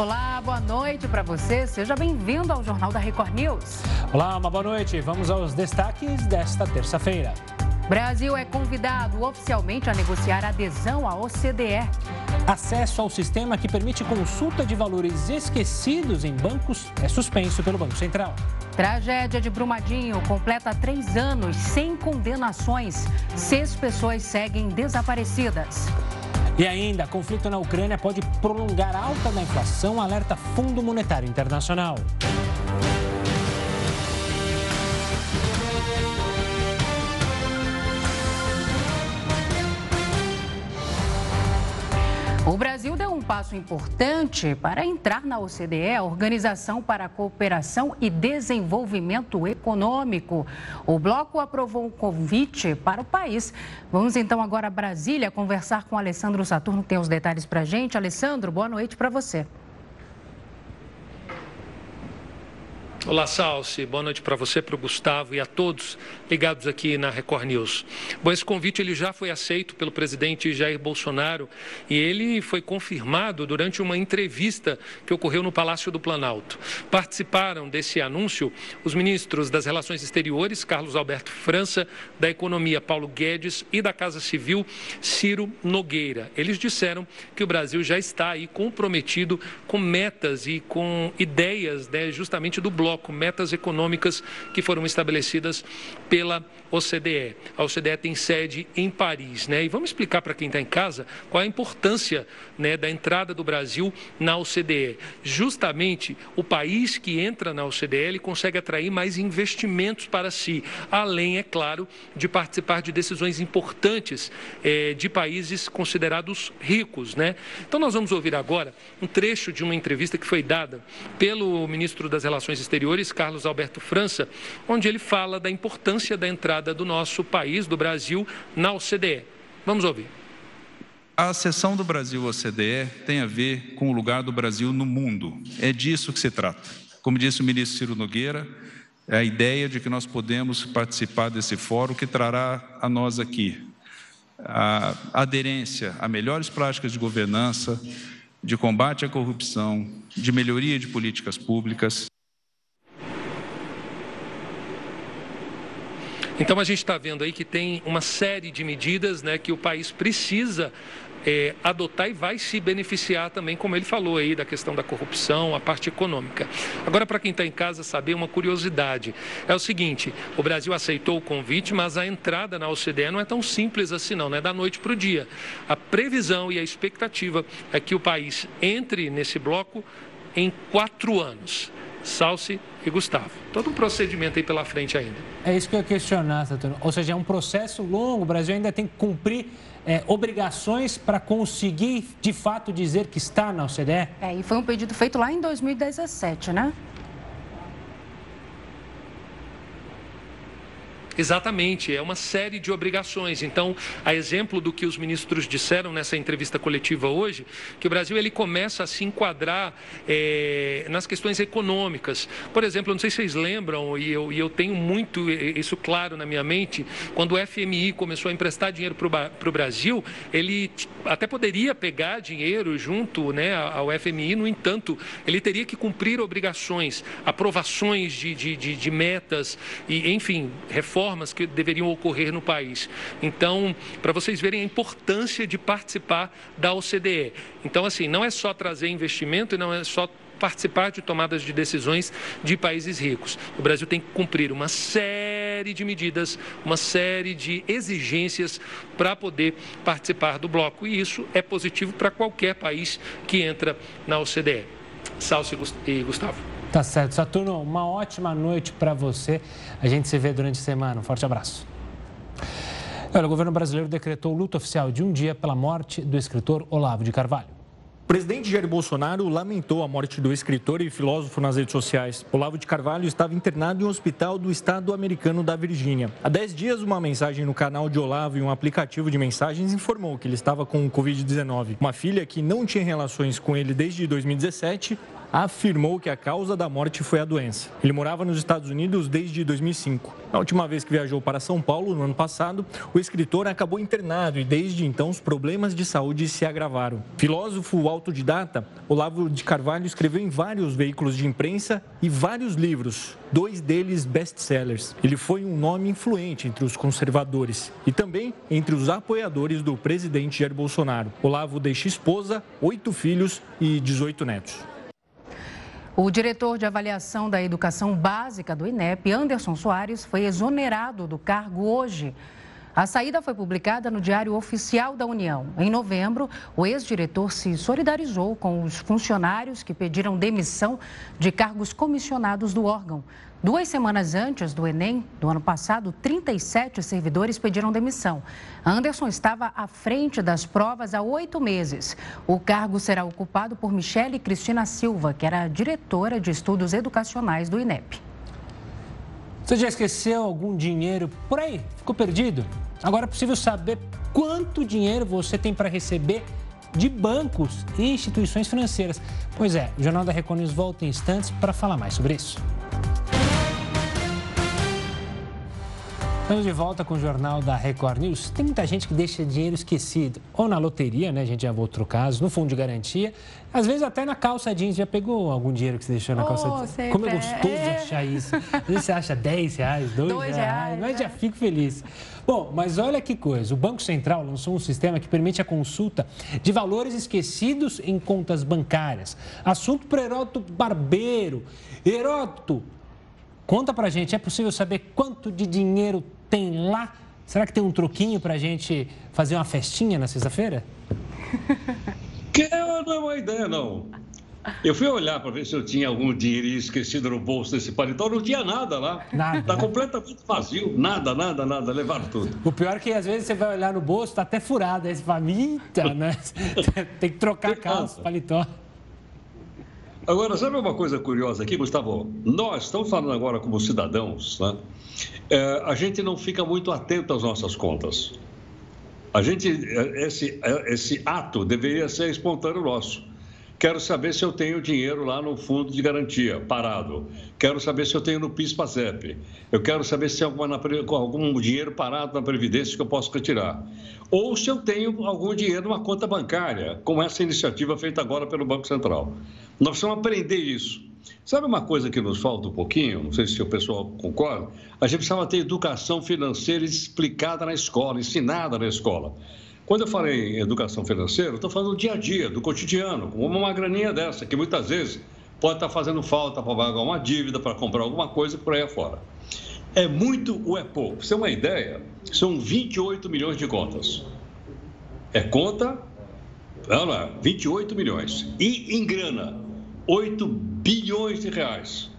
Olá, boa noite para você. Seja bem-vindo ao Jornal da Record News. Olá, uma boa noite. Vamos aos destaques desta terça-feira. Brasil é convidado oficialmente a negociar adesão à OCDE. Acesso ao sistema que permite consulta de valores esquecidos em bancos é suspenso pelo Banco Central. Tragédia de Brumadinho completa três anos sem condenações. Seis pessoas seguem desaparecidas. E ainda, conflito na Ucrânia pode prolongar a alta da inflação, alerta Fundo Monetário Internacional. O Brasil passo importante para entrar na OCDE, a Organização para a Cooperação e Desenvolvimento Econômico. O bloco aprovou um convite para o país. Vamos então agora a Brasília conversar com Alessandro Saturno, que tem os detalhes para a gente. Alessandro, boa noite para você. Olá, Salsi. Boa noite para você, para o Gustavo e a todos ligados aqui na Record News. Bom, esse convite ele já foi aceito pelo presidente Jair Bolsonaro e ele foi confirmado durante uma entrevista que ocorreu no Palácio do Planalto. Participaram desse anúncio os ministros das Relações Exteriores, Carlos Alberto França, da Economia, Paulo Guedes e da Casa Civil, Ciro Nogueira. Eles disseram que o Brasil já está aí comprometido com metas e com ideias né, justamente do bloco metas econômicas que foram estabelecidas pela OCDE. A OCDE tem sede em Paris, né? E vamos explicar para quem está em casa qual a importância né, da entrada do Brasil na OCDE. Justamente o país que entra na OCDE consegue atrair mais investimentos para si, além, é claro, de participar de decisões importantes eh, de países considerados ricos, né? Então nós vamos ouvir agora um trecho de uma entrevista que foi dada pelo ministro das Relações Exteriores, Carlos Alberto França, onde ele fala da importância da entrada do nosso país, do Brasil, na OCDE. Vamos ouvir. A acessão do Brasil à OCDE tem a ver com o lugar do Brasil no mundo. É disso que se trata. Como disse o ministro Ciro Nogueira, é a ideia de que nós podemos participar desse fórum que trará a nós aqui a aderência a melhores práticas de governança, de combate à corrupção, de melhoria de políticas públicas. Então a gente está vendo aí que tem uma série de medidas né, que o país precisa é, adotar e vai se beneficiar também, como ele falou aí, da questão da corrupção, a parte econômica. Agora, para quem está em casa saber, uma curiosidade: é o seguinte, o Brasil aceitou o convite, mas a entrada na OCDE não é tão simples assim, não, é da noite para o dia. A previsão e a expectativa é que o país entre nesse bloco em quatro anos. Salsi e Gustavo. Todo um procedimento aí pela frente ainda. É isso que eu ia questionar, Saturno. Ou seja, é um processo longo, o Brasil ainda tem que cumprir é, obrigações para conseguir, de fato, dizer que está na OCDE? É, e foi um pedido feito lá em 2017, né? Exatamente, é uma série de obrigações. Então, a exemplo do que os ministros disseram nessa entrevista coletiva hoje, que o Brasil ele começa a se enquadrar é, nas questões econômicas. Por exemplo, não sei se vocês lembram, e eu, e eu tenho muito isso claro na minha mente, quando o FMI começou a emprestar dinheiro para o Brasil, ele até poderia pegar dinheiro junto né, ao FMI, no entanto, ele teria que cumprir obrigações, aprovações de, de, de, de metas, e, enfim, reformas reformas que deveriam ocorrer no país. Então, para vocês verem a importância de participar da OCDE. Então, assim, não é só trazer investimento e não é só participar de tomadas de decisões de países ricos. O Brasil tem que cumprir uma série de medidas, uma série de exigências para poder participar do bloco. E isso é positivo para qualquer país que entra na OCDE. Salso e Gustavo. Tá certo. Saturno, uma ótima noite para você. A gente se vê durante a semana. Um forte abraço. Olha, o governo brasileiro decretou luto oficial de um dia pela morte do escritor Olavo de Carvalho. O presidente Jair Bolsonaro lamentou a morte do escritor e filósofo nas redes sociais. Olavo de Carvalho estava internado em um hospital do estado americano da Virgínia. Há 10 dias, uma mensagem no canal de Olavo e um aplicativo de mensagens informou que ele estava com o Covid-19. Uma filha que não tinha relações com ele desde 2017 afirmou que a causa da morte foi a doença. Ele morava nos Estados Unidos desde 2005. Na última vez que viajou para São Paulo, no ano passado, o escritor acabou internado e desde então os problemas de saúde se agravaram. Filósofo autodidata, Olavo de Carvalho escreveu em vários veículos de imprensa e vários livros, dois deles best-sellers. Ele foi um nome influente entre os conservadores e também entre os apoiadores do presidente Jair Bolsonaro. Olavo deixa esposa, oito filhos e 18 netos. O diretor de avaliação da educação básica do INEP, Anderson Soares, foi exonerado do cargo hoje. A saída foi publicada no Diário Oficial da União. Em novembro, o ex-diretor se solidarizou com os funcionários que pediram demissão de cargos comissionados do órgão. Duas semanas antes do Enem, do ano passado, 37 servidores pediram demissão. Anderson estava à frente das provas há oito meses. O cargo será ocupado por Michele Cristina Silva, que era diretora de estudos educacionais do INEP. Você já esqueceu algum dinheiro por aí? Ficou perdido? Agora é possível saber quanto dinheiro você tem para receber de bancos e instituições financeiras. Pois é, o Jornal da Record News volta em instantes para falar mais sobre isso. Estamos de volta com o Jornal da Record News. Tem muita gente que deixa dinheiro esquecido, ou na loteria, né? A gente já viu outro caso, no fundo de garantia, às vezes até na calça jeans. Já pegou algum dinheiro que você deixou na oh, calça jeans? Como é gostoso é. achar isso. Às vezes você acha 10 reais, 2 reais, reais, mas já é. fico feliz. Bom, mas olha que coisa. O Banco Central lançou um sistema que permite a consulta de valores esquecidos em contas bancárias. Assunto para Heródoto Barbeiro. Heródoto, conta pra gente, é possível saber quanto de dinheiro tem lá? Será que tem um troquinho para a gente fazer uma festinha na sexta-feira? Que não é uma ideia, não. Eu fui olhar para ver se eu tinha algum dinheiro esquecido no bolso desse paletó, não tinha nada lá. Nada. Está né? completamente vazio, nada, nada, nada, levaram tudo. O pior é que às vezes você vai olhar no bolso, está até furado, aí você fala, né? Tem que trocar a calça, paletó. Agora, sabe uma coisa curiosa aqui, Gustavo? Nós estamos falando agora como cidadãos, né? É, a gente não fica muito atento às nossas contas. A gente, é, esse, é, esse ato deveria ser espontâneo nosso. Quero saber se eu tenho dinheiro lá no fundo de garantia, parado. Quero saber se eu tenho no PIS-PASEP. Eu quero saber se tem algum dinheiro parado na Previdência que eu posso retirar. Ou se eu tenho algum dinheiro numa conta bancária, como essa iniciativa feita agora pelo Banco Central. Nós precisamos aprender isso. Sabe uma coisa que nos falta um pouquinho? Não sei se o pessoal concorda. A gente precisava ter educação financeira explicada na escola, ensinada na escola. Quando eu falei em educação financeira, estou falando do dia a dia, do cotidiano, como uma graninha dessa, que muitas vezes pode estar fazendo falta para pagar uma dívida, para comprar alguma coisa por aí afora. É muito ou é pouco? Para você ter uma ideia, são 28 milhões de contas. É conta, olha lá, 28 milhões. E em grana, 8 bilhões de reais.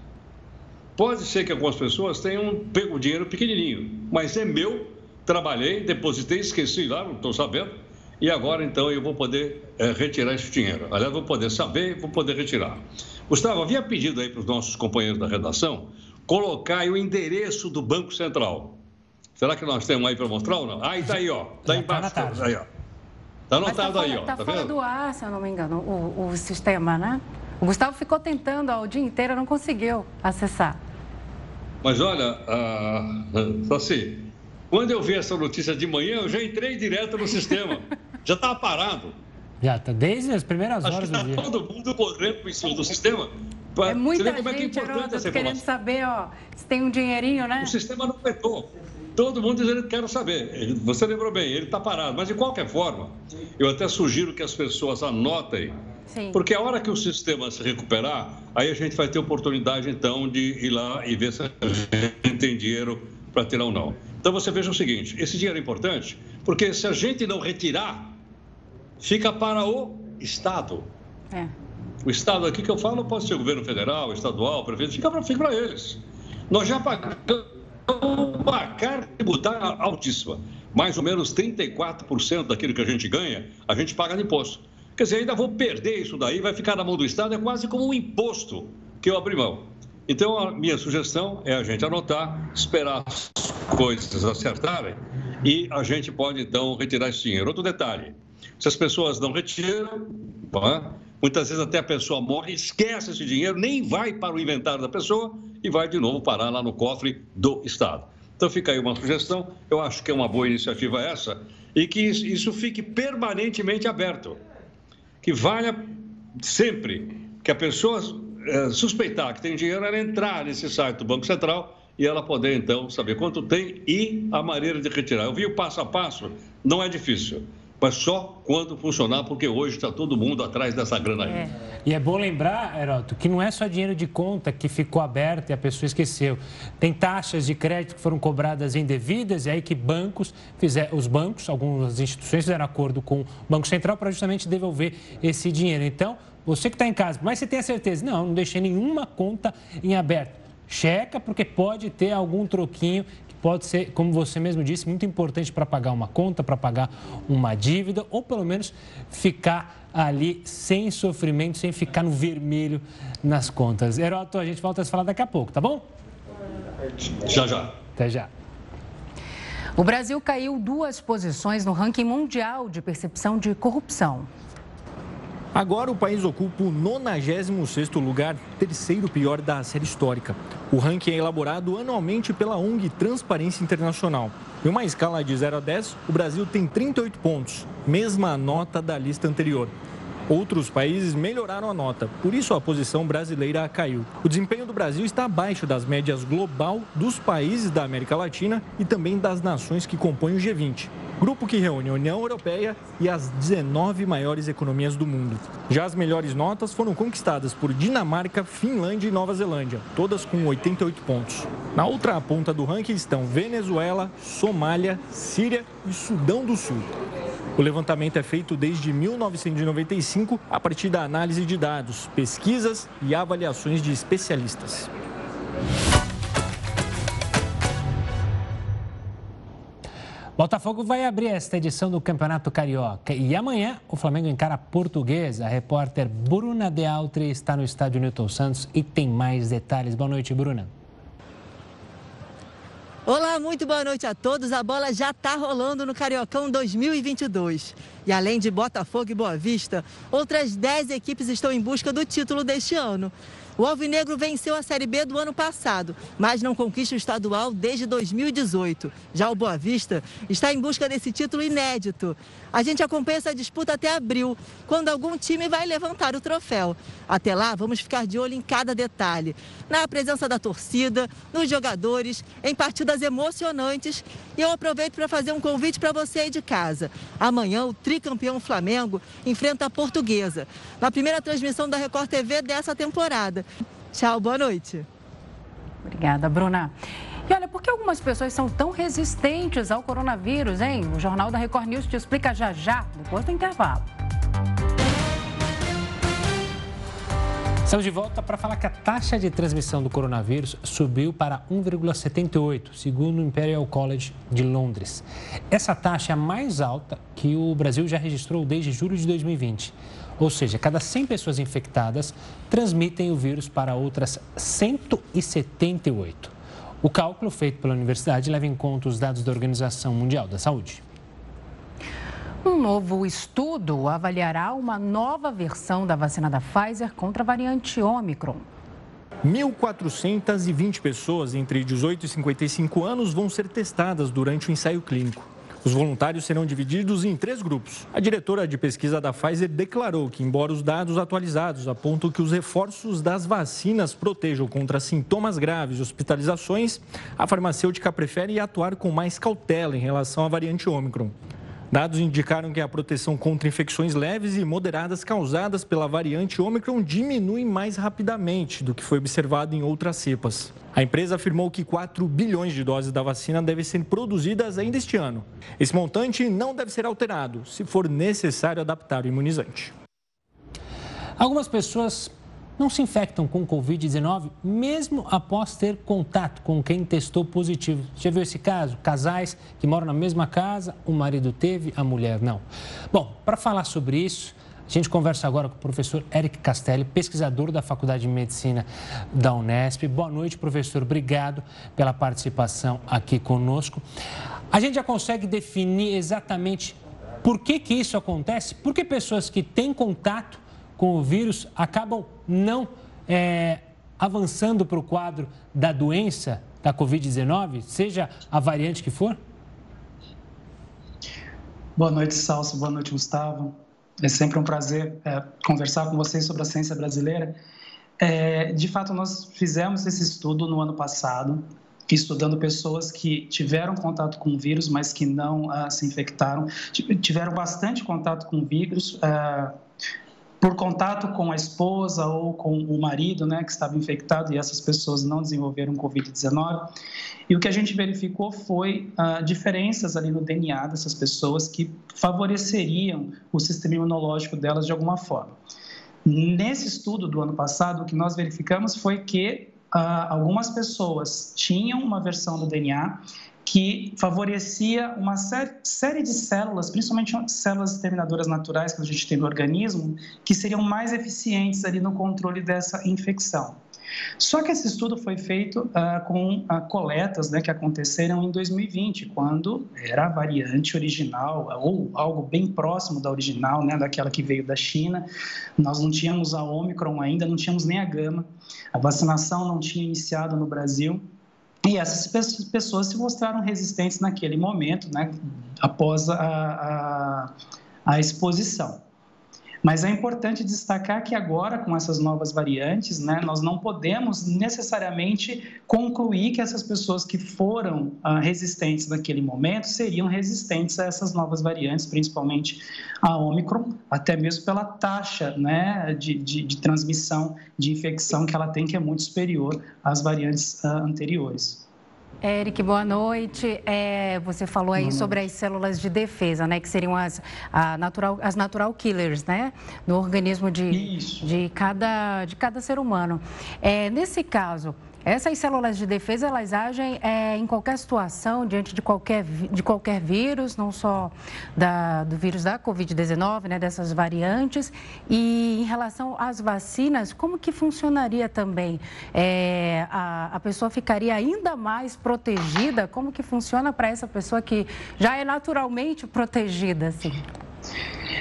Pode ser que algumas pessoas tenham pego o dinheiro pequenininho, mas é meu trabalhei, depositei, esqueci lá, não estou sabendo. E agora, então, eu vou poder é, retirar esse dinheiro. Aliás, vou poder saber e vou poder retirar. Gustavo, havia pedido aí para os nossos companheiros da redação colocar aí o endereço do Banco Central. Será que nós temos aí para mostrar ou não? Ah, está aí, ó. Está embaixo. Tá aí, ó. Está anotado tá aí, ó. Está tá fora vendo? do ar, se eu não me engano, o, o sistema, né? O Gustavo ficou tentando ó, o dia inteiro, não conseguiu acessar. Mas olha, uh, assim, quando eu vi essa notícia de manhã, eu já entrei direto no sistema. já estava parado. Já está desde as primeiras Acho horas que tá do dia. todo mundo correndo por cima do sistema. É muita gente, como é que é importante essa querendo saber ó, se tem um dinheirinho, né? O sistema não afetou. Todo mundo dizendo que quer saber. Você lembrou bem, ele está parado. Mas, de qualquer forma, eu até sugiro que as pessoas anotem. Sim. Porque a hora que o sistema se recuperar, aí a gente vai ter oportunidade, então, de ir lá e ver se a gente tem dinheiro para tirar ou não. Então você veja o seguinte: esse dinheiro é importante, porque se a gente não retirar, fica para o Estado. É. O Estado aqui que eu falo pode ser o governo federal, estadual, prefeito, fica para eles. Nós já pagamos uma carga tributária altíssima. Mais ou menos 34% daquilo que a gente ganha, a gente paga de imposto. Quer dizer, ainda vou perder isso daí, vai ficar na mão do Estado, é quase como um imposto que eu abri mão. Então, a minha sugestão é a gente anotar, esperar as coisas acertarem e a gente pode, então, retirar esse dinheiro. Outro detalhe: se as pessoas não retiram, Muitas vezes até a pessoa morre, esquece esse dinheiro, nem vai para o inventário da pessoa e vai de novo parar lá no cofre do Estado. Então fica aí uma sugestão, eu acho que é uma boa iniciativa essa, e que isso fique permanentemente aberto. Que valha sempre que a pessoa é, suspeitar que tem dinheiro, ela entrar nesse site do Banco Central e ela poder então saber quanto tem e a maneira de retirar. Eu vi o passo a passo, não é difícil mas só quando funcionar, porque hoje está todo mundo atrás dessa grana aí. É. E é bom lembrar, Heroto, que não é só dinheiro de conta que ficou aberto e a pessoa esqueceu. Tem taxas de crédito que foram cobradas indevidas e aí que bancos fizeram, os bancos, algumas instituições fizeram acordo com o Banco Central para justamente devolver esse dinheiro. Então, você que está em casa, mas você tem a certeza, não, não deixei nenhuma conta em aberto. Checa, porque pode ter algum troquinho pode ser, como você mesmo disse, muito importante para pagar uma conta, para pagar uma dívida, ou pelo menos ficar ali sem sofrimento, sem ficar no vermelho nas contas. Heroto, a gente volta a se falar daqui a pouco, tá bom? Já, já. Até já. O Brasil caiu duas posições no ranking mundial de percepção de corrupção. Agora o país ocupa o 96º lugar, terceiro pior da série histórica. O ranking é elaborado anualmente pela ONG Transparência Internacional. Em uma escala de 0 a 10, o Brasil tem 38 pontos, mesma nota da lista anterior. Outros países melhoraram a nota, por isso a posição brasileira caiu. O desempenho do Brasil está abaixo das médias global dos países da América Latina e também das nações que compõem o G20 grupo que reúne a União Europeia e as 19 maiores economias do mundo. Já as melhores notas foram conquistadas por Dinamarca, Finlândia e Nova Zelândia, todas com 88 pontos. Na outra ponta do ranking estão Venezuela, Somália, Síria e Sudão do Sul. O levantamento é feito desde 1995 a partir da análise de dados, pesquisas e avaliações de especialistas. Botafogo vai abrir esta edição do Campeonato Carioca e amanhã o Flamengo encara a Portuguesa. A repórter Bruna De Altri está no estádio Newton Santos e tem mais detalhes. Boa noite, Bruna. Olá, muito boa noite a todos. A bola já está rolando no Cariocão 2022. E além de Botafogo e Boa Vista, outras 10 equipes estão em busca do título deste ano. O Alvinegro venceu a Série B do ano passado, mas não conquista o estadual desde 2018. Já o Boa Vista está em busca desse título inédito. A gente acompanha essa disputa até abril, quando algum time vai levantar o troféu. Até lá, vamos ficar de olho em cada detalhe. Na presença da torcida, nos jogadores, em partidas emocionantes. E eu aproveito para fazer um convite para você aí de casa. Amanhã, o tricampeão Flamengo enfrenta a Portuguesa, na primeira transmissão da Record TV dessa temporada. Tchau, boa noite. Obrigada, Bruna. E olha, por que algumas pessoas são tão resistentes ao coronavírus, hein? O Jornal da Record News te explica já já, depois do intervalo. Estamos de volta para falar que a taxa de transmissão do coronavírus subiu para 1,78, segundo o Imperial College de Londres. Essa taxa é a mais alta que o Brasil já registrou desde julho de 2020. Ou seja, cada 100 pessoas infectadas transmitem o vírus para outras 178. O cálculo feito pela universidade leva em conta os dados da Organização Mundial da Saúde. Um novo estudo avaliará uma nova versão da vacina da Pfizer contra a variante Omicron. 1.420 pessoas entre 18 e 55 anos vão ser testadas durante o ensaio clínico. Os voluntários serão divididos em três grupos. A diretora de pesquisa da Pfizer declarou que, embora os dados atualizados apontam que os reforços das vacinas protejam contra sintomas graves e hospitalizações, a farmacêutica prefere atuar com mais cautela em relação à variante Ômicron. Dados indicaram que a proteção contra infecções leves e moderadas causadas pela variante Ômicron diminui mais rapidamente do que foi observado em outras cepas. A empresa afirmou que 4 bilhões de doses da vacina devem ser produzidas ainda este ano. Esse montante não deve ser alterado se for necessário adaptar o imunizante. Algumas pessoas não se infectam com Covid-19 mesmo após ter contato com quem testou positivo. Já viu esse caso? Casais que moram na mesma casa, o marido teve, a mulher não. Bom, para falar sobre isso, a gente conversa agora com o professor Eric Castelli, pesquisador da Faculdade de Medicina da Unesp. Boa noite, professor. Obrigado pela participação aqui conosco. A gente já consegue definir exatamente por que, que isso acontece? Por que pessoas que têm contato com o vírus acabam não é, avançando para o quadro da doença da Covid-19, seja a variante que for? Boa noite, Salso. Boa noite, Gustavo. É sempre um prazer é, conversar com vocês sobre a ciência brasileira. É, de fato, nós fizemos esse estudo no ano passado, estudando pessoas que tiveram contato com o vírus, mas que não uh, se infectaram, tiveram bastante contato com o vírus. Uh, por contato com a esposa ou com o marido, né, que estava infectado e essas pessoas não desenvolveram Covid-19. E o que a gente verificou foi ah, diferenças ali no DNA dessas pessoas que favoreceriam o sistema imunológico delas de alguma forma. Nesse estudo do ano passado, o que nós verificamos foi que ah, algumas pessoas tinham uma versão do DNA que favorecia uma série de células, principalmente células determinadoras naturais que a gente tem no organismo, que seriam mais eficientes ali no controle dessa infecção. Só que esse estudo foi feito uh, com uh, coletas né, que aconteceram em 2020, quando era a variante original, ou algo bem próximo da original, né, daquela que veio da China. Nós não tínhamos a Omicron ainda, não tínhamos nem a Gama. A vacinação não tinha iniciado no Brasil. E essas pessoas se mostraram resistentes naquele momento, né, após a, a, a exposição. Mas é importante destacar que agora, com essas novas variantes, né, nós não podemos necessariamente concluir que essas pessoas que foram ah, resistentes naquele momento seriam resistentes a essas novas variantes, principalmente a Omicron, até mesmo pela taxa né, de, de, de transmissão de infecção que ela tem, que é muito superior às variantes ah, anteriores. Eric, boa noite. É, você falou aí sobre as células de defesa, né? Que seriam as, natural, as natural killers, né? No organismo de, de, cada, de cada ser humano. É, nesse caso, essas células de defesa, elas agem é, em qualquer situação, diante de qualquer, de qualquer vírus, não só da, do vírus da Covid-19, né, dessas variantes. E em relação às vacinas, como que funcionaria também? É, a, a pessoa ficaria ainda mais protegida? Como que funciona para essa pessoa que já é naturalmente protegida, assim?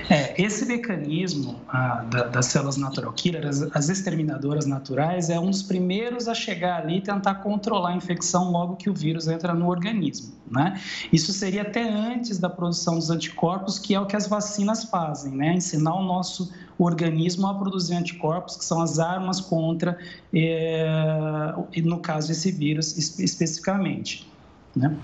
É, esse mecanismo ah, da, das células natural killer, as, as, exterminadoras naturais, é um dos primeiros a chegar ali e tentar controlar a infecção logo que o vírus entra no organismo. Né? Isso seria até antes da produção dos anticorpos, que é o que as vacinas fazem, né? ensinar o nosso organismo a produzir anticorpos, que são as armas contra, é, no caso, esse vírus especificamente. Né?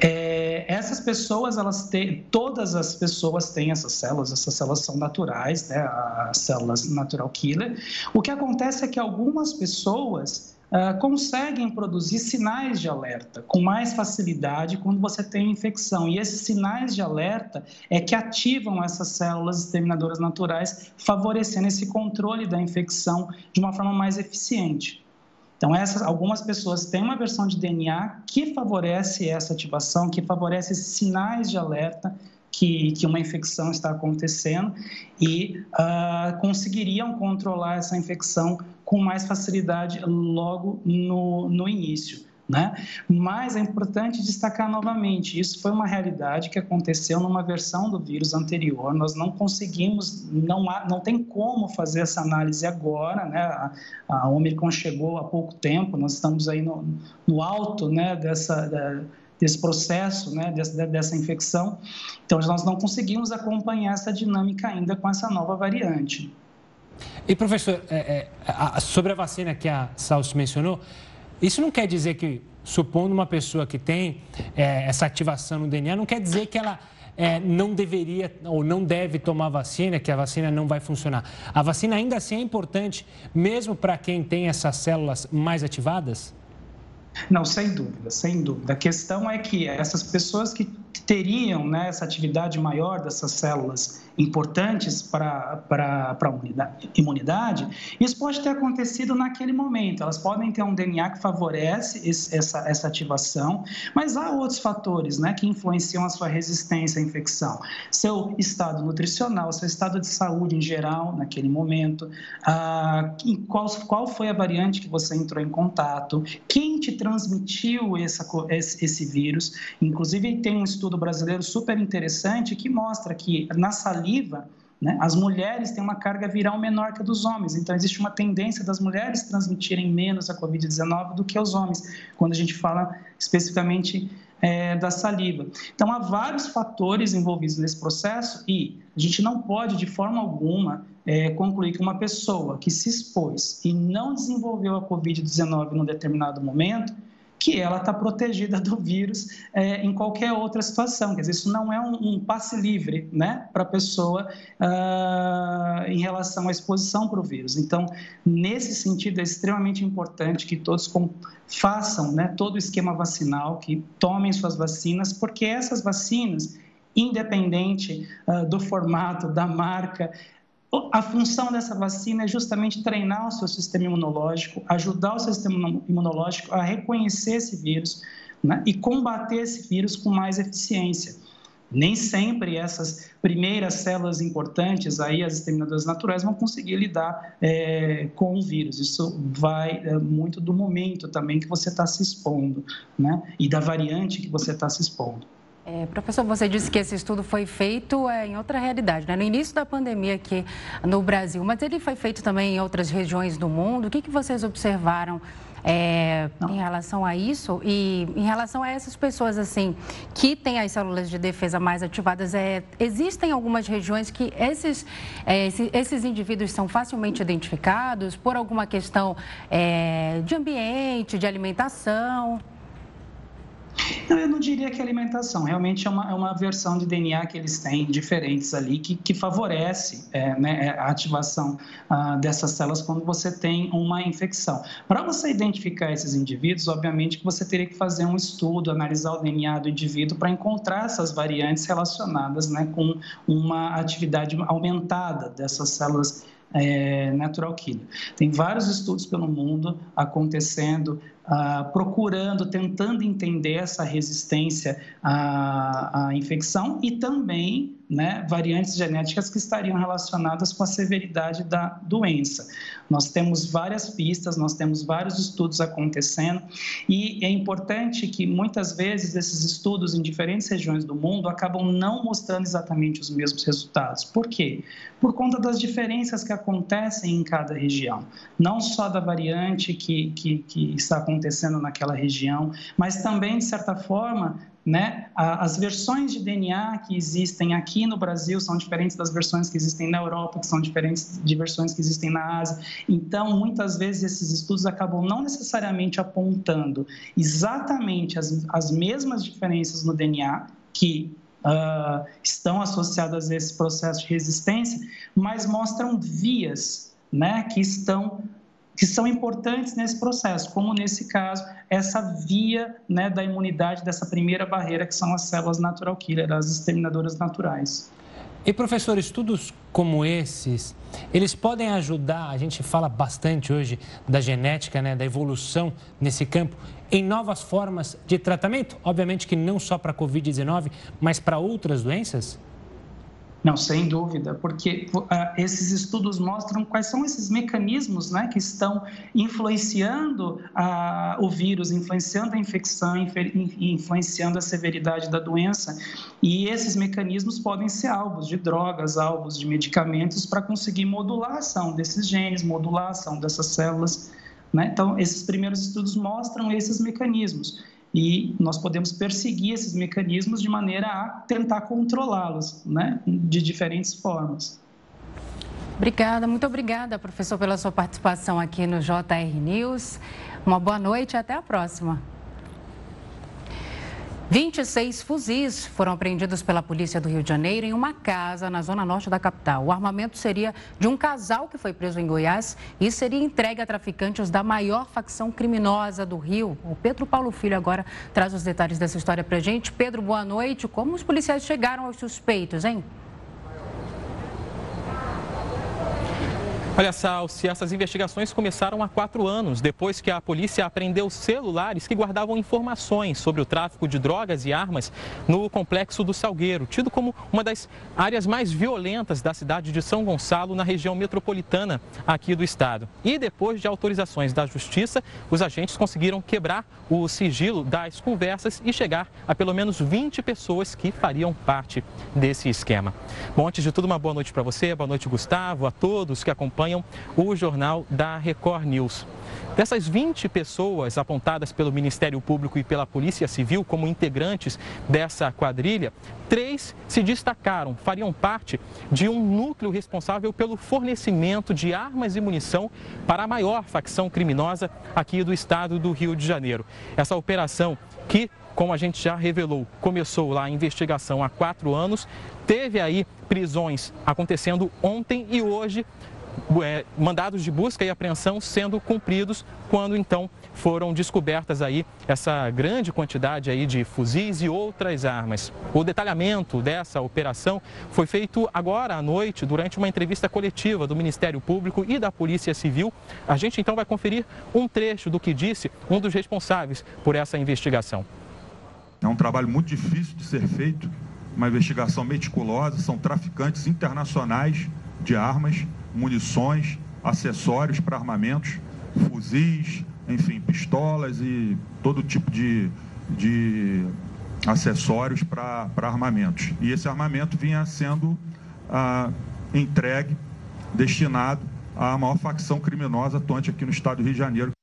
É, essas pessoas, elas têm, todas as pessoas têm essas células, essas células são naturais, né? as células natural killer. O que acontece é que algumas pessoas uh, conseguem produzir sinais de alerta com mais facilidade quando você tem infecção. E esses sinais de alerta é que ativam essas células exterminadoras naturais, favorecendo esse controle da infecção de uma forma mais eficiente. Então, essas, algumas pessoas têm uma versão de DNA que favorece essa ativação, que favorece sinais de alerta que, que uma infecção está acontecendo e uh, conseguiriam controlar essa infecção com mais facilidade logo no, no início. Né? Mas é importante destacar novamente, isso foi uma realidade que aconteceu numa versão do vírus anterior. Nós não conseguimos, não, há, não tem como fazer essa análise agora, né? A, a Omicron chegou há pouco tempo, nós estamos aí no, no alto, né? Dessa da, desse processo, né? Dessa, dessa infecção. Então nós não conseguimos acompanhar essa dinâmica ainda com essa nova variante. E professor, é, é, sobre a vacina que a Salso mencionou, isso não quer dizer que, supondo uma pessoa que tem é, essa ativação no DNA, não quer dizer que ela é, não deveria ou não deve tomar vacina, que a vacina não vai funcionar. A vacina ainda assim é importante, mesmo para quem tem essas células mais ativadas? Não, sem dúvida, sem dúvida. A questão é que essas pessoas que teriam né, essa atividade maior dessas células importantes para a imunidade, isso pode ter acontecido naquele momento. Elas podem ter um DNA que favorece esse, essa, essa ativação, mas há outros fatores né, que influenciam a sua resistência à infecção. Seu estado nutricional, seu estado de saúde em geral naquele momento, ah, qual, qual foi a variante que você entrou em contato, quem te transmitiu essa, esse, esse vírus. Inclusive, tem um estudo brasileiro super interessante que mostra que na saliva Né? As mulheres têm uma carga viral menor que a dos homens, então existe uma tendência das mulheres transmitirem menos a Covid-19 do que os homens, quando a gente fala especificamente é, da saliva. Então, há vários fatores envolvidos nesse processo e a gente não pode, de forma alguma, é, concluir que uma pessoa que se expôs e não desenvolveu a Covid-19 num determinado momento que ela está protegida do vírus é, em qualquer outra situação. Quer dizer, isso não é um, um passe livre né, para a pessoa uh, em relação à exposição para o vírus. Então, nesse sentido, é extremamente importante que todos com, façam né, todo o esquema vacinal, que tomem suas vacinas, porque essas vacinas, independente uh, do formato, da marca, a função dessa vacina é justamente treinar o seu sistema imunológico, ajudar o sistema imunológico a reconhecer esse vírus né, e combater esse vírus com mais eficiência. Nem sempre essas primeiras células importantes, aí as exterminadoras naturais, vão conseguir lidar é, com o vírus. Isso vai é, muito do momento também que você está se expondo, né? E da variante que você está se expondo. É, professor, você disse que esse estudo foi feito é, em outra realidade, né? no início da pandemia aqui no Brasil, mas ele foi feito também em outras regiões do mundo. O que, que vocês observaram é, em relação a isso e em relação a essas pessoas assim que têm as células de defesa mais ativadas? É, existem algumas regiões que esses, é, esses, esses, indivíduos são facilmente identificados por alguma questão é, de ambiente, de alimentação? Não, eu não diria que é alimentação. Realmente é uma, é uma versão de DNA que eles têm diferentes ali que, que favorece é, né, é, a ativação ah, dessas células quando você tem uma infecção. Para você identificar esses indivíduos, obviamente que você teria que fazer um estudo, analisar o DNA do indivíduo para encontrar essas variantes relacionadas né, com uma atividade aumentada dessas células é, natural killer. Tem vários estudos pelo mundo acontecendo ah, procurando, tentando entender essa resistência à, à infecção e também né, variantes genéticas que estariam relacionadas com a severidade da doença. Nós temos várias pistas, nós temos vários estudos acontecendo e é importante que muitas vezes esses estudos em diferentes regiões do mundo acabam não mostrando exatamente os mesmos resultados. Por quê? Por conta das diferenças que acontecem em cada região, não só da variante que, que, que está acontecendo naquela região, mas também, de certa forma, né? As versões de DNA que existem aqui no Brasil são diferentes das versões que existem na Europa, que são diferentes de versões que existem na Ásia. Então, muitas vezes, esses estudos acabam não necessariamente apontando exatamente as, as mesmas diferenças no DNA que uh, estão associadas a esse processo de resistência, mas mostram vias né, que estão que são importantes nesse processo, como nesse caso, essa via né, da imunidade, dessa primeira barreira, que são as células natural killer, as exterminadoras naturais. E, professor, estudos como esses, eles podem ajudar, a gente fala bastante hoje da genética, né, da evolução nesse campo, em novas formas de tratamento? Obviamente que não só para a Covid-19, mas para outras doenças? Não, sem dúvida, porque uh, esses estudos mostram quais são esses mecanismos né, que estão influenciando uh, o vírus, influenciando a infecção, influenciando a severidade da doença. E esses mecanismos podem ser alvos de drogas, alvos de medicamentos para conseguir modular a ação desses genes, modular a ação dessas células. Né? Então, esses primeiros estudos mostram esses mecanismos e nós podemos perseguir esses mecanismos de maneira a tentar controlá-los, né, de diferentes formas. Obrigada, muito obrigada, professor, pela sua participação aqui no JR News. Uma boa noite e até a próxima. 26 fuzis foram apreendidos pela polícia do Rio de Janeiro em uma casa na zona norte da capital. O armamento seria de um casal que foi preso em Goiás e seria entregue a traficantes da maior facção criminosa do Rio. O Pedro Paulo Filho agora traz os detalhes dessa história para gente. Pedro, boa noite. Como os policiais chegaram aos suspeitos, hein? Olha, Sal, se essas investigações começaram há quatro anos, depois que a polícia apreendeu celulares que guardavam informações sobre o tráfico de drogas e armas no complexo do Salgueiro, tido como uma das áreas mais violentas da cidade de São Gonçalo, na região metropolitana aqui do estado. E depois de autorizações da Justiça, os agentes conseguiram quebrar o sigilo das conversas e chegar a pelo menos 20 pessoas que fariam parte desse esquema. Bom, antes de tudo, uma boa noite para você, boa noite, Gustavo, a todos que acompanham acompanham o jornal da Record News. Dessas 20 pessoas apontadas pelo Ministério Público e pela Polícia Civil como integrantes dessa quadrilha, três se destacaram, fariam parte de um núcleo responsável pelo fornecimento de armas e munição para a maior facção criminosa aqui do estado do Rio de Janeiro. Essa operação que como a gente já revelou, começou lá a investigação há quatro anos, teve aí prisões acontecendo ontem e hoje é, mandados de busca e apreensão sendo cumpridos quando então foram descobertas aí essa grande quantidade aí de fuzis e outras armas. O detalhamento dessa operação foi feito agora à noite durante uma entrevista coletiva do Ministério Público e da Polícia Civil. A gente então vai conferir um trecho do que disse um dos responsáveis por essa investigação. É um trabalho muito difícil de ser feito, uma investigação meticulosa, são traficantes internacionais de armas munições, acessórios para armamentos, fuzis, enfim, pistolas e todo tipo de, de acessórios para armamentos. E esse armamento vinha sendo ah, entregue, destinado à maior facção criminosa atuante aqui no estado do Rio de Janeiro.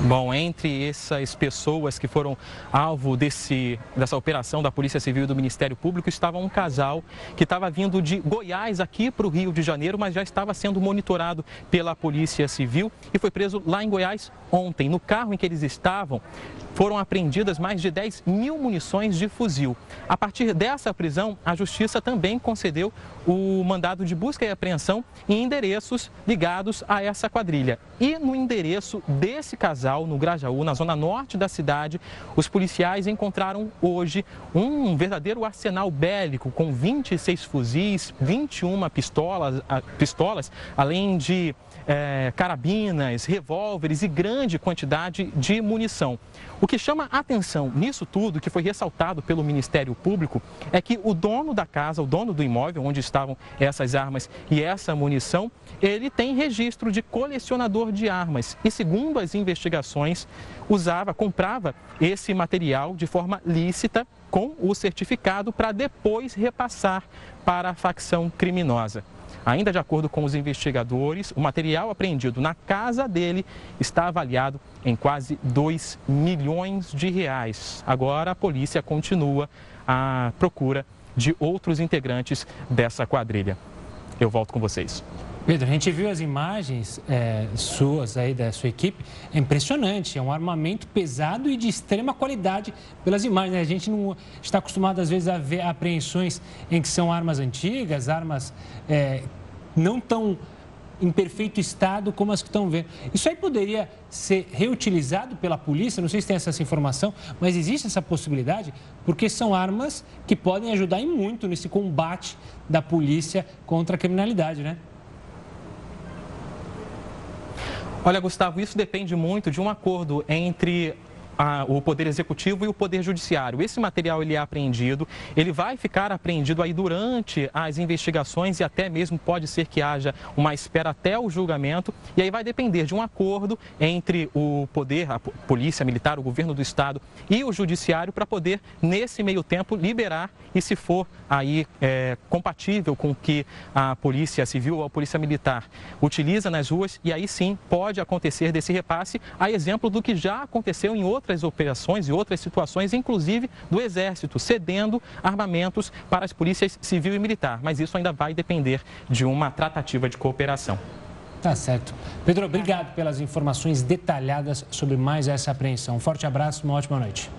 Bom, entre essas pessoas que foram alvo desse, dessa operação da Polícia Civil e do Ministério Público estava um casal que estava vindo de Goiás aqui para o Rio de Janeiro, mas já estava sendo monitorado pela Polícia Civil e foi preso lá em Goiás ontem. No carro em que eles estavam, foram apreendidas mais de 10 mil munições de fuzil. A partir dessa prisão, a Justiça também concedeu o mandado de busca e apreensão em endereços ligados a essa quadrilha. E no endereço desse casal, no Grajaú, na zona norte da cidade, os policiais encontraram hoje um verdadeiro arsenal bélico com 26 fuzis, 21 pistolas, pistolas além de é, carabinas, revólveres e grande quantidade de munição. O que chama atenção nisso tudo, que foi ressaltado pelo Ministério Público, é que o dono da casa, o dono do imóvel onde estavam essas armas e essa munição, ele tem registro de colecionador de armas e, segundo as investigações, usava, comprava esse material de forma lícita com o certificado para depois repassar para a facção criminosa. Ainda de acordo com os investigadores, o material apreendido na casa dele está avaliado em quase 2 milhões de reais. Agora a polícia continua à procura de outros integrantes dessa quadrilha. Eu volto com vocês. Pedro, a gente viu as imagens é, suas aí da sua equipe, é impressionante, é um armamento pesado e de extrema qualidade pelas imagens. Né? A gente não está acostumado às vezes a ver apreensões em que são armas antigas, armas é, não tão em perfeito estado como as que estão vendo. Isso aí poderia ser reutilizado pela polícia? Não sei se tem essa informação, mas existe essa possibilidade porque são armas que podem ajudar em muito nesse combate da polícia contra a criminalidade, né? Olha, Gustavo, isso depende muito de um acordo entre a, o Poder Executivo e o Poder Judiciário. Esse material ele é apreendido, ele vai ficar apreendido aí durante as investigações e até mesmo pode ser que haja uma espera até o julgamento e aí vai depender de um acordo entre o Poder, a Polícia Militar, o Governo do Estado e o Judiciário para poder, nesse meio tempo, liberar e se for aí é, compatível com o que a Polícia Civil ou a Polícia Militar utiliza nas ruas e aí sim pode acontecer desse repasse, a exemplo do que já aconteceu em outras outras operações e outras situações, inclusive do Exército, cedendo armamentos para as polícias civil e militar. Mas isso ainda vai depender de uma tratativa de cooperação. Tá certo. Pedro, obrigado pelas informações detalhadas sobre mais essa apreensão. Um forte abraço, uma ótima noite.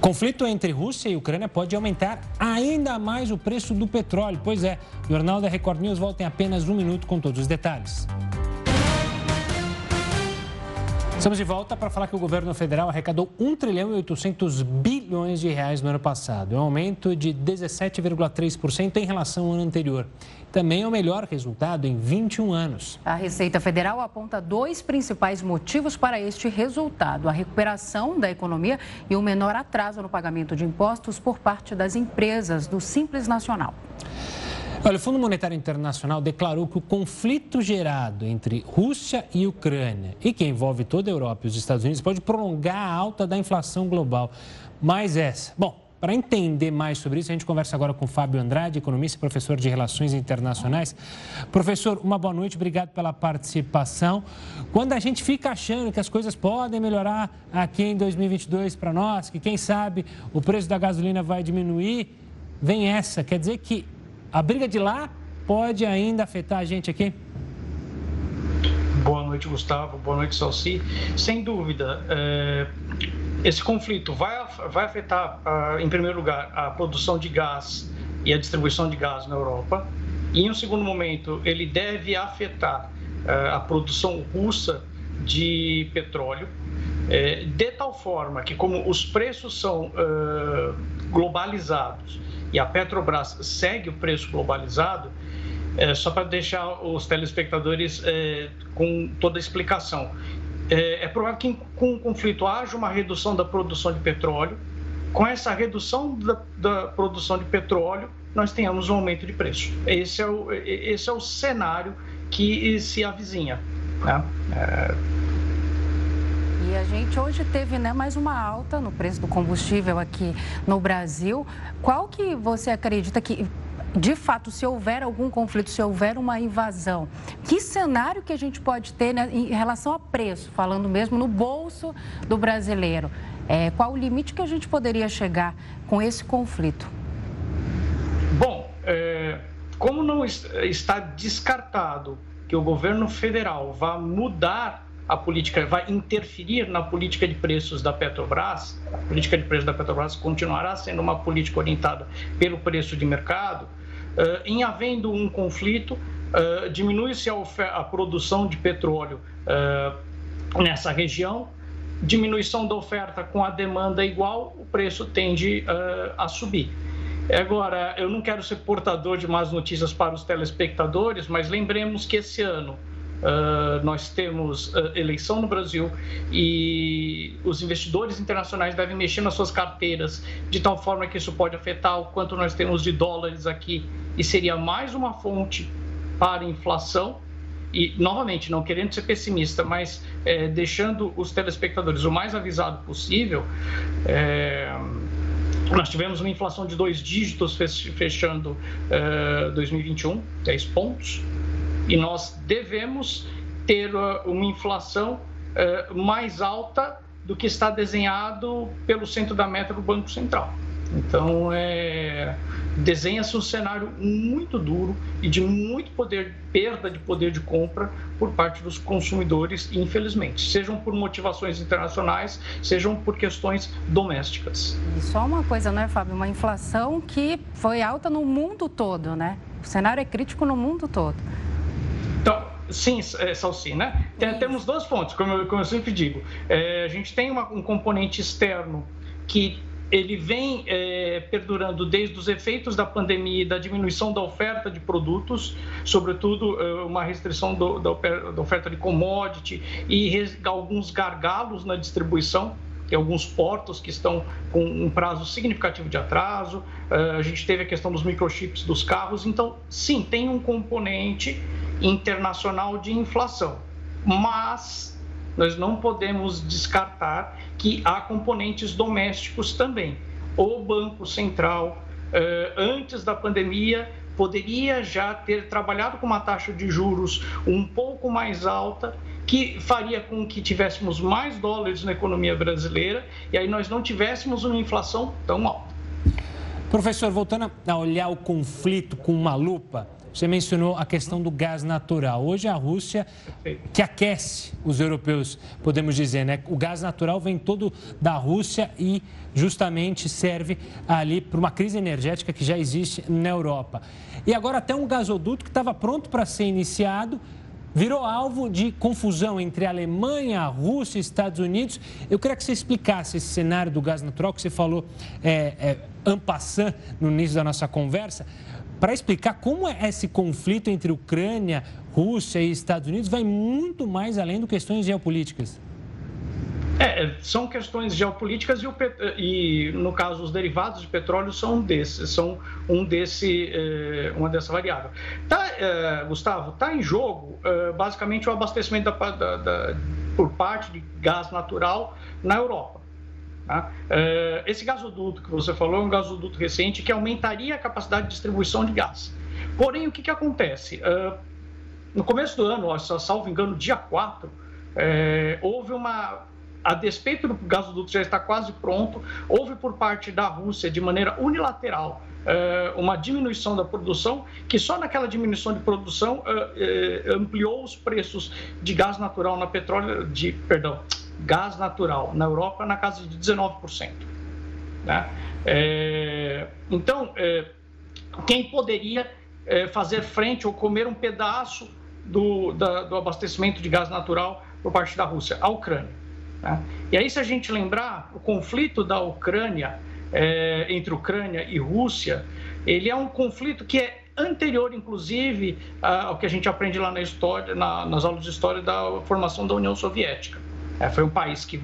Conflito entre Rússia e Ucrânia pode aumentar ainda mais o preço do petróleo. Pois é, o Jornal da Record News volta em apenas um minuto com todos os detalhes. Estamos de volta para falar que o governo federal arrecadou 1 trilhão e 800 bilhões de reais no ano passado, um aumento de 17,3% em relação ao ano anterior. Também é o melhor resultado em 21 anos. A Receita Federal aponta dois principais motivos para este resultado: a recuperação da economia e o menor atraso no pagamento de impostos por parte das empresas do Simples Nacional. Olha, o Fundo Monetário Internacional declarou que o conflito gerado entre Rússia e Ucrânia e que envolve toda a Europa e os Estados Unidos pode prolongar a alta da inflação global. Mais essa. Bom, para entender mais sobre isso, a gente conversa agora com Fábio Andrade, economista e professor de Relações Internacionais. Professor, uma boa noite, obrigado pela participação. Quando a gente fica achando que as coisas podem melhorar aqui em 2022 para nós, que quem sabe o preço da gasolina vai diminuir, vem essa. Quer dizer que a briga de lá pode ainda afetar a gente aqui? Boa noite, Gustavo. Boa noite, Salsi. Sem dúvida, é, esse conflito vai, vai afetar, em primeiro lugar, a produção de gás e a distribuição de gás na Europa. E, em um segundo momento, ele deve afetar é, a produção russa de petróleo, é, de tal forma que, como os preços são globalizados e a Petrobras segue o preço globalizado, é, só para deixar os telespectadores é, com toda a explicação. É, é provável que com o conflito haja uma redução da produção de petróleo. Com essa redução da, da produção de petróleo, nós tenhamos um aumento de preço. Esse é o, esse é o cenário que se avizinha. Né? É... E a gente hoje teve né, mais uma alta no preço do combustível aqui no Brasil. Qual que você acredita que de fato, se houver algum conflito, se houver uma invasão, que cenário que a gente pode ter né, em relação a preço, falando mesmo no bolso do brasileiro? É, qual o limite que a gente poderia chegar com esse conflito? Bom, é, como não está descartado que o governo federal vá mudar a política, vai interferir na política de preços da Petrobras, a política de preços da Petrobras continuará sendo uma política orientada pelo preço de mercado, Uh, em havendo um conflito, uh, diminui-se a, produção de petróleo uh, nessa região, diminuição da oferta com a demanda igual, o preço tende a subir. Agora, eu não quero ser portador de más notícias para os telespectadores, mas lembremos que esse ano Uh, nós temos uh, eleição no Brasil e os investidores internacionais devem mexer nas suas carteiras de tal forma que isso pode afetar o quanto nós temos de dólares aqui e seria mais uma fonte para inflação. E, novamente, não querendo ser pessimista, mas é, deixando os telespectadores o mais avisado possível, é, nós tivemos uma inflação de dois dígitos fechando é, 2021, 10 pontos e nós devemos ter uh, uma inflação uh, mais alta do que está desenhado pelo centro da meta do Banco Central. Então, é, desenha-se um cenário muito duro e de muito poder, perda de poder de compra por parte dos consumidores, infelizmente, sejam por motivações internacionais, sejam por questões domésticas. E só uma coisa, né, Fábio? Uma inflação que foi alta no mundo todo, né? O cenário é crítico no mundo todo. Então, sim, é, Salsi, né? Tem, temos dois pontos, como eu, como eu sempre digo. É, a gente tem uma, um componente externo que ele vem é, perdurando desde os efeitos da pandemia e da diminuição da oferta de produtos, sobretudo é, uma restrição do, da, oferta de commodity e alguns gargalos na distribuição tem alguns portos que estão com um prazo significativo de atraso. Uh, a gente teve a questão dos microchips dos carros. Então, sim, tem um componente internacional de inflação, mas nós não podemos descartar que há componentes domésticos também. O Banco Central, uh, antes da pandemia, poderia já ter trabalhado com uma taxa de juros um pouco mais alta que faria com que tivéssemos mais dólares na economia brasileira e aí nós não tivéssemos uma inflação tão alta. Professor, voltando a olhar o conflito com uma lupa, você mencionou a questão do gás natural. Hoje a Rússia que aquece os europeus, podemos dizer, né? O gás natural vem todo da Rússia e justamente serve ali para uma crise energética que já existe na Europa. E agora até um gasoduto que estava pronto para ser iniciado virou alvo de confusão entre Alemanha, Rússia e Estados Unidos. Eu queria que você explicasse esse cenário do gás natural que você falou é, é, no início da nossa conversa, para explicar como é esse conflito entre Ucrânia, Rússia e Estados Unidos vai muito mais além de questões geopolíticas. É, é, são questões geopolíticas e, o, e, no caso, os derivados de petróleo são desses, são um desse, é, uma dessa variável. Tá, é, Gustavo, está em jogo é, basicamente o abastecimento da, da, da, por parte de gás natural na Europa. Tá? É, esse gasoduto que você falou é um gasoduto recente que aumentaria a capacidade de distribuição de gás. Porém, o que, que acontece? no começo do ano, salvo engano, dia 4, houve uma a despeito do gasoduto já estar quase pronto, houve por parte da Rússia, de maneira unilateral, eh, uma diminuição da produção, que só naquela diminuição de produção eh, eh, ampliou os preços de gás natural na petróleo, de, perdão, gás natural na Europa na casa de 19%. Né? então, quem poderia fazer frente ou comer um pedaço do, do abastecimento de gás natural por parte da Rússia? A Ucrânia. Tá? E aí, se a gente lembrar, o conflito da Ucrânia, é, entre Ucrânia e Rússia, ele é um conflito que é anterior, inclusive, ao que a gente aprende lá na história, na, nas aulas de história da formação da União Soviética. É, foi um país que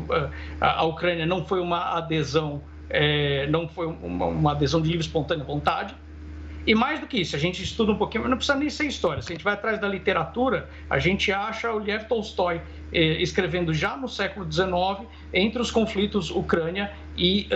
a, a, Ucrânia não foi uma adesão, é, não foi uma, uma adesão de livre espontânea vontade, e mais do que isso, a gente estuda um pouquinho, mas não precisa nem ser história. Se a gente vai atrás da literatura, a gente acha o Lev Tolstói eh, escrevendo já no século XIX entre os conflitos Ucrânia e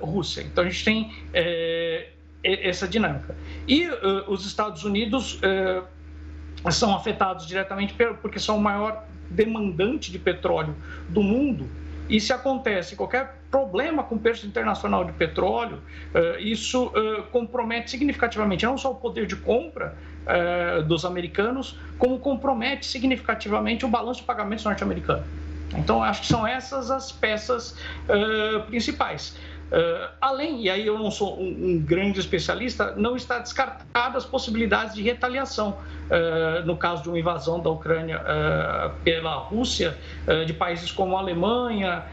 uh, Rússia. Então a gente tem eh, essa dinâmica. E uh, os Estados Unidos uh, são afetados diretamente porque são o maior demandante de petróleo do mundo e se acontece qualquer problema com o preço internacional de petróleo, eh, isso eh, compromete significativamente não só o poder de compra eh, dos americanos, como compromete significativamente o balanço de pagamentos norte-americano. Então, acho que são essas as peças principais. Uh, além, e aí eu não sou um, um, grande especialista, não está descartada as possibilidades de retaliação uh, no caso de uma invasão da Ucrânia uh, pela Rússia, de países como a Alemanha,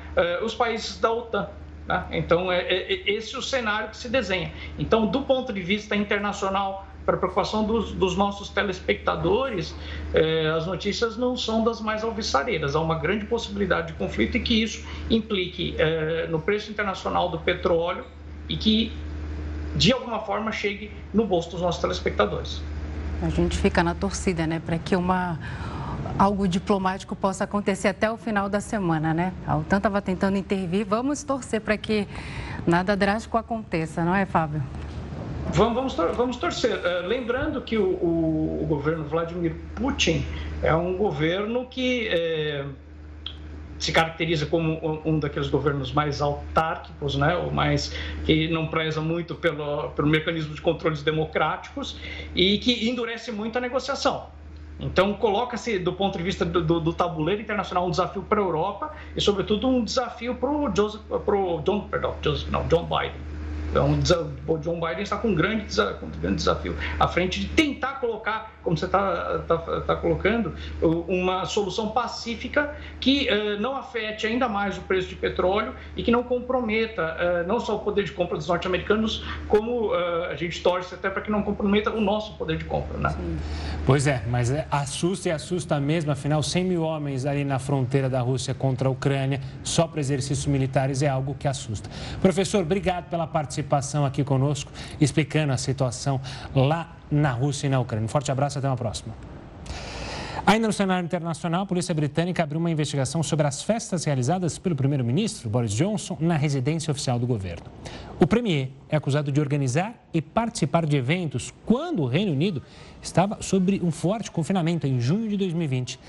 os países da OTAN. Né? Então, é, é, é esse é o cenário que se desenha. Então, do ponto de vista internacional, para preocupação dos, dos, nossos telespectadores, eh, as notícias não são das mais alvissareiras. Há uma grande possibilidade de conflito e que isso implique eh, no preço internacional do petróleo e que, de alguma forma, chegue no bolso dos nossos telespectadores. A gente fica na torcida, né, para que uma algo diplomático possa acontecer até o final da semana, né? A OTAN estava tentando intervir, vamos torcer para que nada drástico aconteça, não é, Fábio? Vamos, vamos, vamos torcer. Uh, lembrando que o, o, o, governo Vladimir Putin é um governo que é, se caracteriza como um, daqueles governos mais autárquicos, né, ou mais que não preza muito pelo, pelo mecanismo de controles democráticos e que endurece muito a negociação. Então, coloca-se, do ponto de vista do, do, do tabuleiro internacional, um desafio para a Europa e, sobretudo, um desafio para o John, não, John Biden então, o John Biden está com um grande, desafio, um grande desafio à frente de tentar colocar, como você está tá, tá colocando, uma solução pacífica que uh, não afete ainda mais o preço de petróleo e que não comprometa uh, não só o poder de compra dos norte-americanos, como uh, a gente torce até para que não comprometa o nosso poder de compra. Né? Pois é, mas é, assusta e assusta mesmo, afinal, 100 mil homens ali na fronteira da Rússia contra a Ucrânia, só para exercícios militares, é algo que assusta. Professor, obrigado pela participação participação aqui conosco, explicando a situação lá na Rússia e na Ucrânia. Um forte abraço e até uma próxima. Ainda no cenário internacional, a polícia britânica abriu uma investigação sobre as festas realizadas pelo primeiro-ministro Boris Johnson na residência oficial do governo. O premier é acusado de organizar e participar de eventos quando o Reino Unido estava sob um forte confinamento em junho de 2020.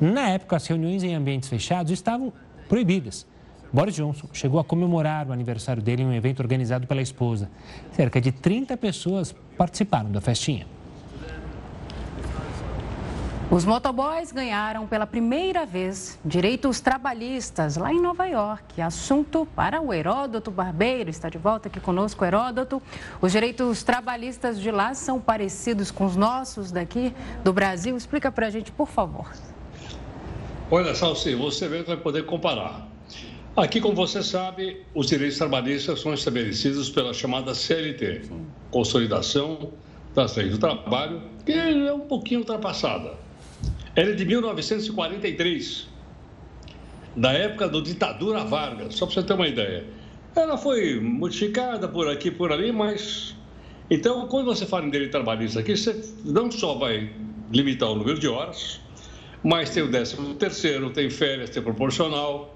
Na época, as reuniões em ambientes fechados estavam proibidas. Boris Johnson chegou a comemorar o aniversário dele em um evento organizado pela esposa. Cerca de 30 pessoas participaram da festinha. Os motoboys ganharam pela primeira vez direitos trabalhistas lá em Nova York. Assunto para o Heródoto Barbeiro. Está de volta aqui conosco, Heródoto. Os direitos trabalhistas de lá são parecidos com os nossos daqui do Brasil? Explica para a gente, por favor. Olha, Salsi, você mesmo vai poder comparar. Aqui, como você sabe, os direitos trabalhistas são estabelecidos pela chamada CLT. Consolidação das Leis do Trabalho, que é um pouquinho ultrapassada. Ela é de 1943, da época do ditadura Vargas, só para você ter uma ideia. Ela foi modificada por aqui por ali, mas. Então, quando você fala em direito trabalhista aqui, você não só vai limitar o número de horas, mas tem o 13 terceiro, tem férias, tem proporcional,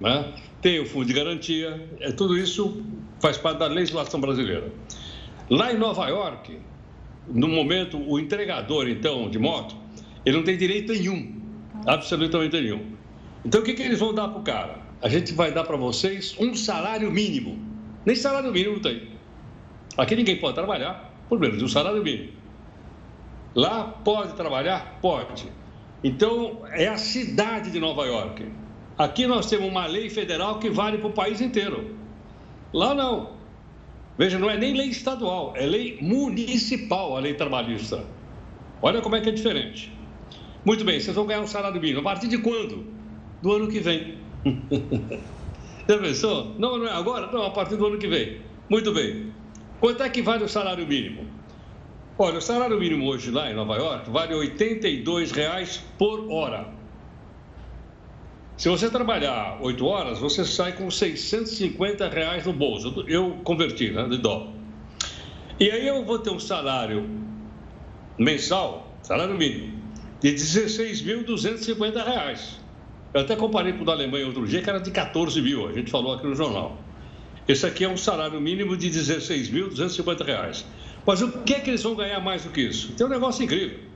né? tem o fundo de garantia, é, tudo isso faz parte da legislação brasileira. Lá em Nova York, no momento, o entregador, então, de moto, ele não tem direito nenhum, absolutamente nenhum. Então, o que, que eles vão dar para o cara? A gente vai dar para vocês um salário mínimo. Nem salário mínimo tem. Aqui ninguém pode trabalhar por menos de um salário mínimo. Lá pode trabalhar? Pode. Então, é a cidade de Nova York. Aqui nós temos uma lei federal que vale para o país inteiro. Lá não. Veja, não é nem lei estadual, é lei municipal, a lei trabalhista. Olha como é que é diferente. Muito bem, vocês vão ganhar um salário mínimo. A partir de quando? Do ano que vem. Já pensou? Não, não é agora? Não, a partir do ano que vem. Muito bem. Quanto é que vale o salário mínimo? Olha, o salário mínimo hoje lá em Nova York vale R$ 82,00 por hora. Se você trabalhar 8 horas, você sai com 650 reais no bolso. Eu converti, né, de dó. E aí eu vou ter um salário mensal, salário mínimo, de 16.250 reais. Eu até comparei com o da Alemanha outro dia, que era de 14 mil, a gente falou aqui no jornal. Esse aqui é um salário mínimo de 16.250 reais. Mas o que é que eles vão ganhar mais do que isso? Tem um negócio incrível.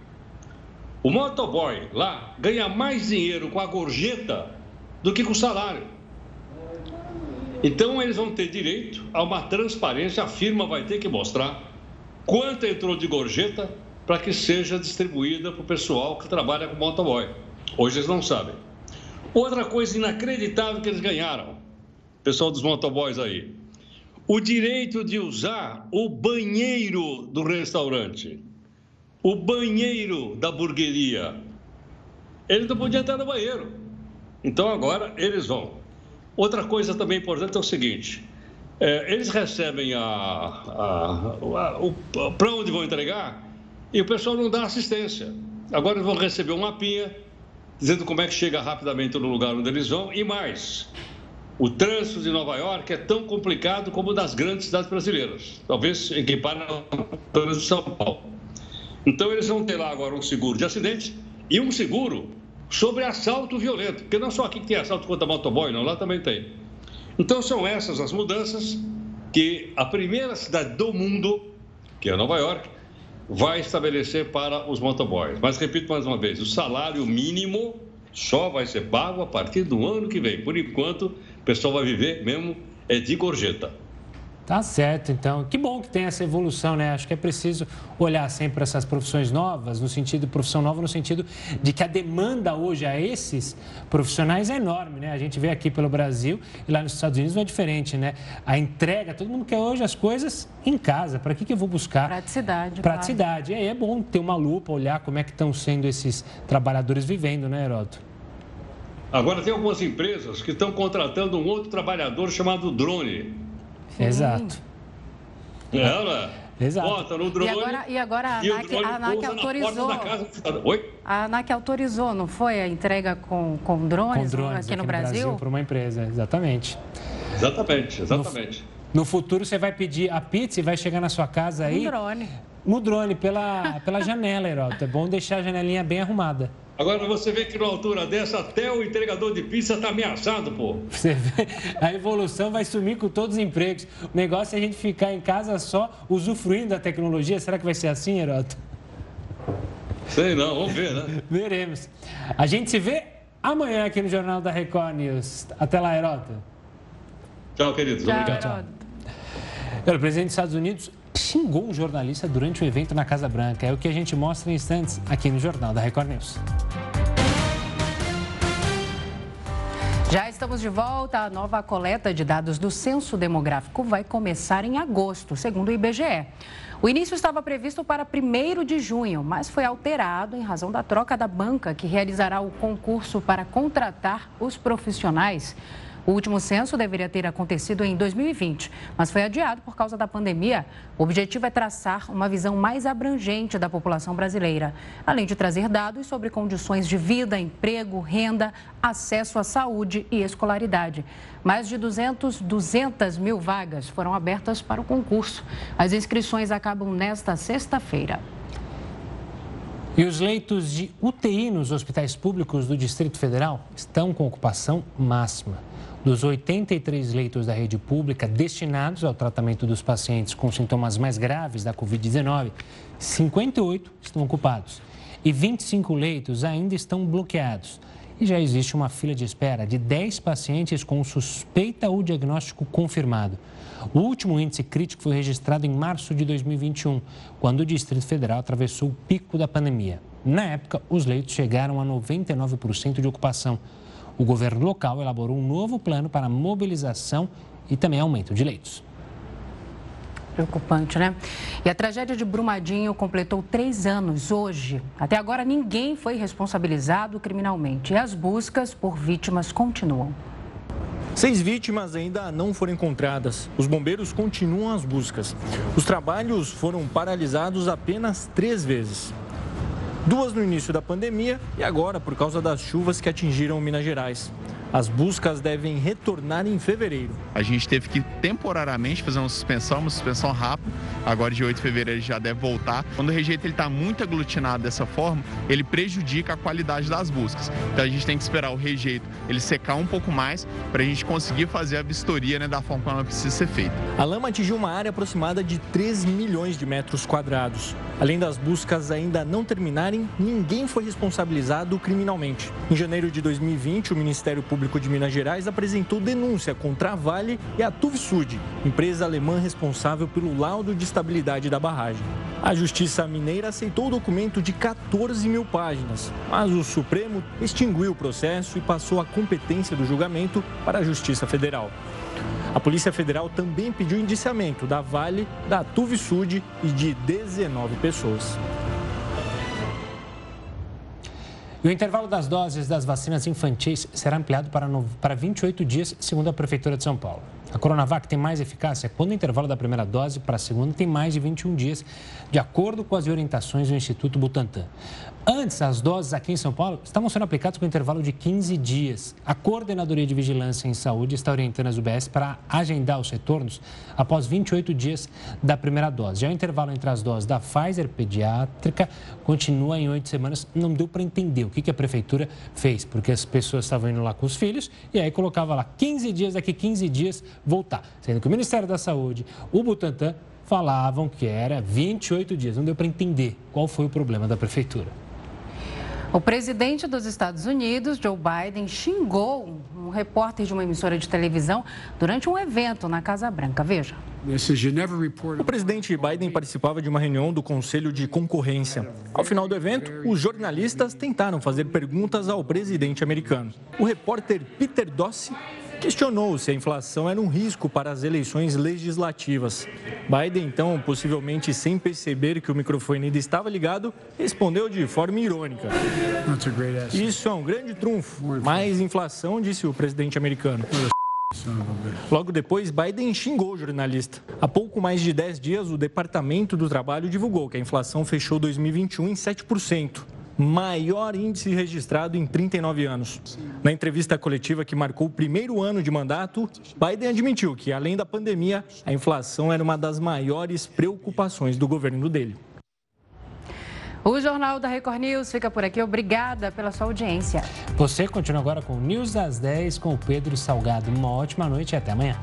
O motoboy lá ganha mais dinheiro com a gorjeta do que com o salário. Então eles vão ter direito a uma transparência, a firma vai ter que mostrar quanto entrou de gorjeta para que seja distribuída para o pessoal que trabalha com motoboy. Hoje eles não sabem. Outra coisa inacreditável que eles ganharam, pessoal dos motoboys aí, o direito de usar o banheiro do restaurante, o banheiro da burgueria. Eles não podiam entrar no banheiro. Então agora eles vão. Outra coisa também importante é o seguinte: é, eles recebem a, a, a, o para onde vão entregar e o pessoal não dá assistência. Agora eles vão receber um mapinha dizendo como é que chega rapidamente no lugar onde eles vão e mais. O trânsito de Nova York é tão complicado como o das grandes cidades brasileiras, talvez equiparem ao trânsito de São Paulo. Então eles vão ter lá agora um seguro de acidente e um seguro sobre assalto violento, porque não só aqui que tem assalto contra motoboy, não, lá também tem. Então são essas as mudanças que a primeira cidade do mundo, que é Nova York, vai estabelecer para os motoboys. Mas repito mais uma vez, o salário mínimo só vai ser pago a partir do ano que vem. Por enquanto, o pessoal vai viver mesmo é de gorjeta. Tá certo, então. Que bom que tem essa evolução, né? Acho que é preciso olhar sempre para essas profissões novas, no sentido, profissão nova, no sentido de que a demanda hoje a esses profissionais é enorme, né? A gente vê aqui pelo Brasil e lá nos Estados Unidos não é diferente, né? A entrega, todo mundo quer hoje as coisas em casa. Para que, que eu vou buscar? Praticidade. Praticidade. Claro. E aí é bom ter uma lupa, olhar como é que estão sendo esses trabalhadores vivendo, né, Heroto? Agora, tem algumas empresas que estão contratando um outro trabalhador chamado drone Sim. Exato. Ela Exato. bota no drone. E agora, e agora a, ANAC, a ANAC autorizou. Oi? A ANAC autorizou, não foi? A entrega com, com drones, com drones aqui, aqui no, no Brasil? Brasil para uma empresa, exatamente. Exatamente, exatamente. No, no, futuro você vai pedir a pizza e vai chegar na sua casa aí. No drone. No drone, pela, pela janela, Heroto. É bom deixar a janelinha bem arrumada. Agora você vê que numa altura dessa, até o entregador de pizza está ameaçado, pô. Você vê, a evolução vai sumir com todos os empregos. O negócio é a gente ficar em casa só usufruindo da tecnologia. Será que vai ser assim, Heroto? Sei não, vamos ver, né? Veremos. A gente se vê amanhã aqui no Jornal da Record News. Até lá, Heroto. Tchau, queridos. Tchau, Obrigado. Tchau. O presidente dos Estados Unidos xingou um jornalista durante o evento na Casa Branca. É o que a gente mostra em instantes aqui no Jornal da Record News. Já estamos de volta. A nova coleta de dados do censo demográfico vai começar em agosto, segundo o IBGE. O início estava previsto para 1 de junho, mas foi alterado em razão da troca da banca que realizará o concurso para contratar os profissionais. O último censo deveria ter acontecido em 2020, mas foi adiado por causa da pandemia. O objetivo é traçar uma visão mais abrangente da população brasileira, além de trazer dados sobre condições de vida, emprego, renda, acesso à saúde e escolaridade. Mais de 200, 200 mil vagas foram abertas para o concurso. As inscrições acabam nesta sexta-feira. E os leitos de UTI nos hospitais públicos do Distrito Federal estão com ocupação máxima. Dos 83 leitos da rede pública destinados ao tratamento dos pacientes com sintomas mais graves da Covid-19, 58 estão ocupados e 25 leitos ainda estão bloqueados. E já existe uma fila de espera de 10 pacientes com suspeita ou diagnóstico confirmado. O último índice crítico foi registrado em março de 2021, quando o Distrito Federal atravessou o pico da pandemia. Na época, os leitos chegaram a 99% de ocupação o governo local elaborou um novo plano para mobilização e também aumento de leitos. Preocupante, né? E a tragédia de Brumadinho completou três anos hoje. Até agora, ninguém foi responsabilizado criminalmente e as buscas por vítimas continuam. Seis vítimas ainda não foram encontradas. Os bombeiros continuam as buscas. Os trabalhos foram paralisados apenas três vezes duas no início da pandemia e agora por causa das chuvas que atingiram Minas Gerais. As buscas devem retornar em fevereiro. A gente teve que temporariamente fazer uma suspensão, uma suspensão rápida. Agora de 8 de fevereiro ele já deve voltar. Quando o rejeito está muito aglutinado dessa forma, ele prejudica a qualidade das buscas. Então a gente tem que esperar o rejeito ele secar um pouco mais para a gente conseguir fazer a vistoria né, da forma como ela precisa ser feita. A lama atingiu uma área aproximada de 3 milhões de metros quadrados. Além das buscas ainda não terminarem, ninguém foi responsabilizado criminalmente. Em janeiro de 2020, o Ministério Público de Minas Gerais apresentou denúncia contra a Vale e a Tuvsud, empresa alemã responsável pelo laudo de estabilidade da barragem. A Justiça Mineira aceitou o documento de 14 mil páginas, mas o Supremo extinguiu o processo e passou a competência do julgamento para a Justiça Federal. A Polícia Federal também pediu indiciamento da Vale, da Tuvsud e de 19 pessoas. E o intervalo das doses das vacinas infantis será ampliado para, no, para 28 dias, segundo a Prefeitura de São Paulo. A Coronavac tem mais eficácia quando o intervalo da primeira dose para a segunda tem mais de 21 dias, de acordo com as orientações do Instituto Butantan. Antes, as doses aqui em São Paulo estavam sendo aplicadas com intervalo de 15 dias. A Coordenadoria de Vigilância em Saúde está orientando as UBS para agendar os retornos após 28 dias da primeira dose. Já o intervalo entre as doses da Pfizer pediátrica continua em oito semanas. Não deu para entender o que a prefeitura fez, porque as pessoas estavam indo lá com os filhos e aí colocava lá 15 dias, daqui 15 dias voltar. Sendo que o Ministério da Saúde, o Butantan, falavam que era 28 dias. Não deu para entender qual foi o problema da prefeitura. O presidente dos Estados Unidos, Joe Biden, xingou um repórter de uma emissora de televisão durante um evento na Casa Branca. Veja. O presidente Biden participava de uma reunião do Conselho de Concorrência. Ao final do evento, os jornalistas tentaram fazer perguntas ao presidente americano. O repórter Peter Dossi questionou se a inflação era um risco para as eleições legislativas. Biden, então, possivelmente sem perceber que o microfone ainda estava ligado, respondeu de forma irônica. Isso é um grande trunfo. Mais inflação, disse o presidente americano. Logo depois, Biden xingou o jornalista. Há pouco mais de 10 dias, o Departamento do Trabalho divulgou que a inflação fechou 2021 em 7% maior índice registrado em 39 anos. Na entrevista coletiva que marcou o primeiro ano de mandato, Biden admitiu que, além da pandemia, a inflação era uma das maiores preocupações do governo dele. O Jornal da Record News fica por aqui. Obrigada pela sua audiência. Você continua agora com o News das 10 com o Pedro Salgado. Uma ótima noite e até amanhã.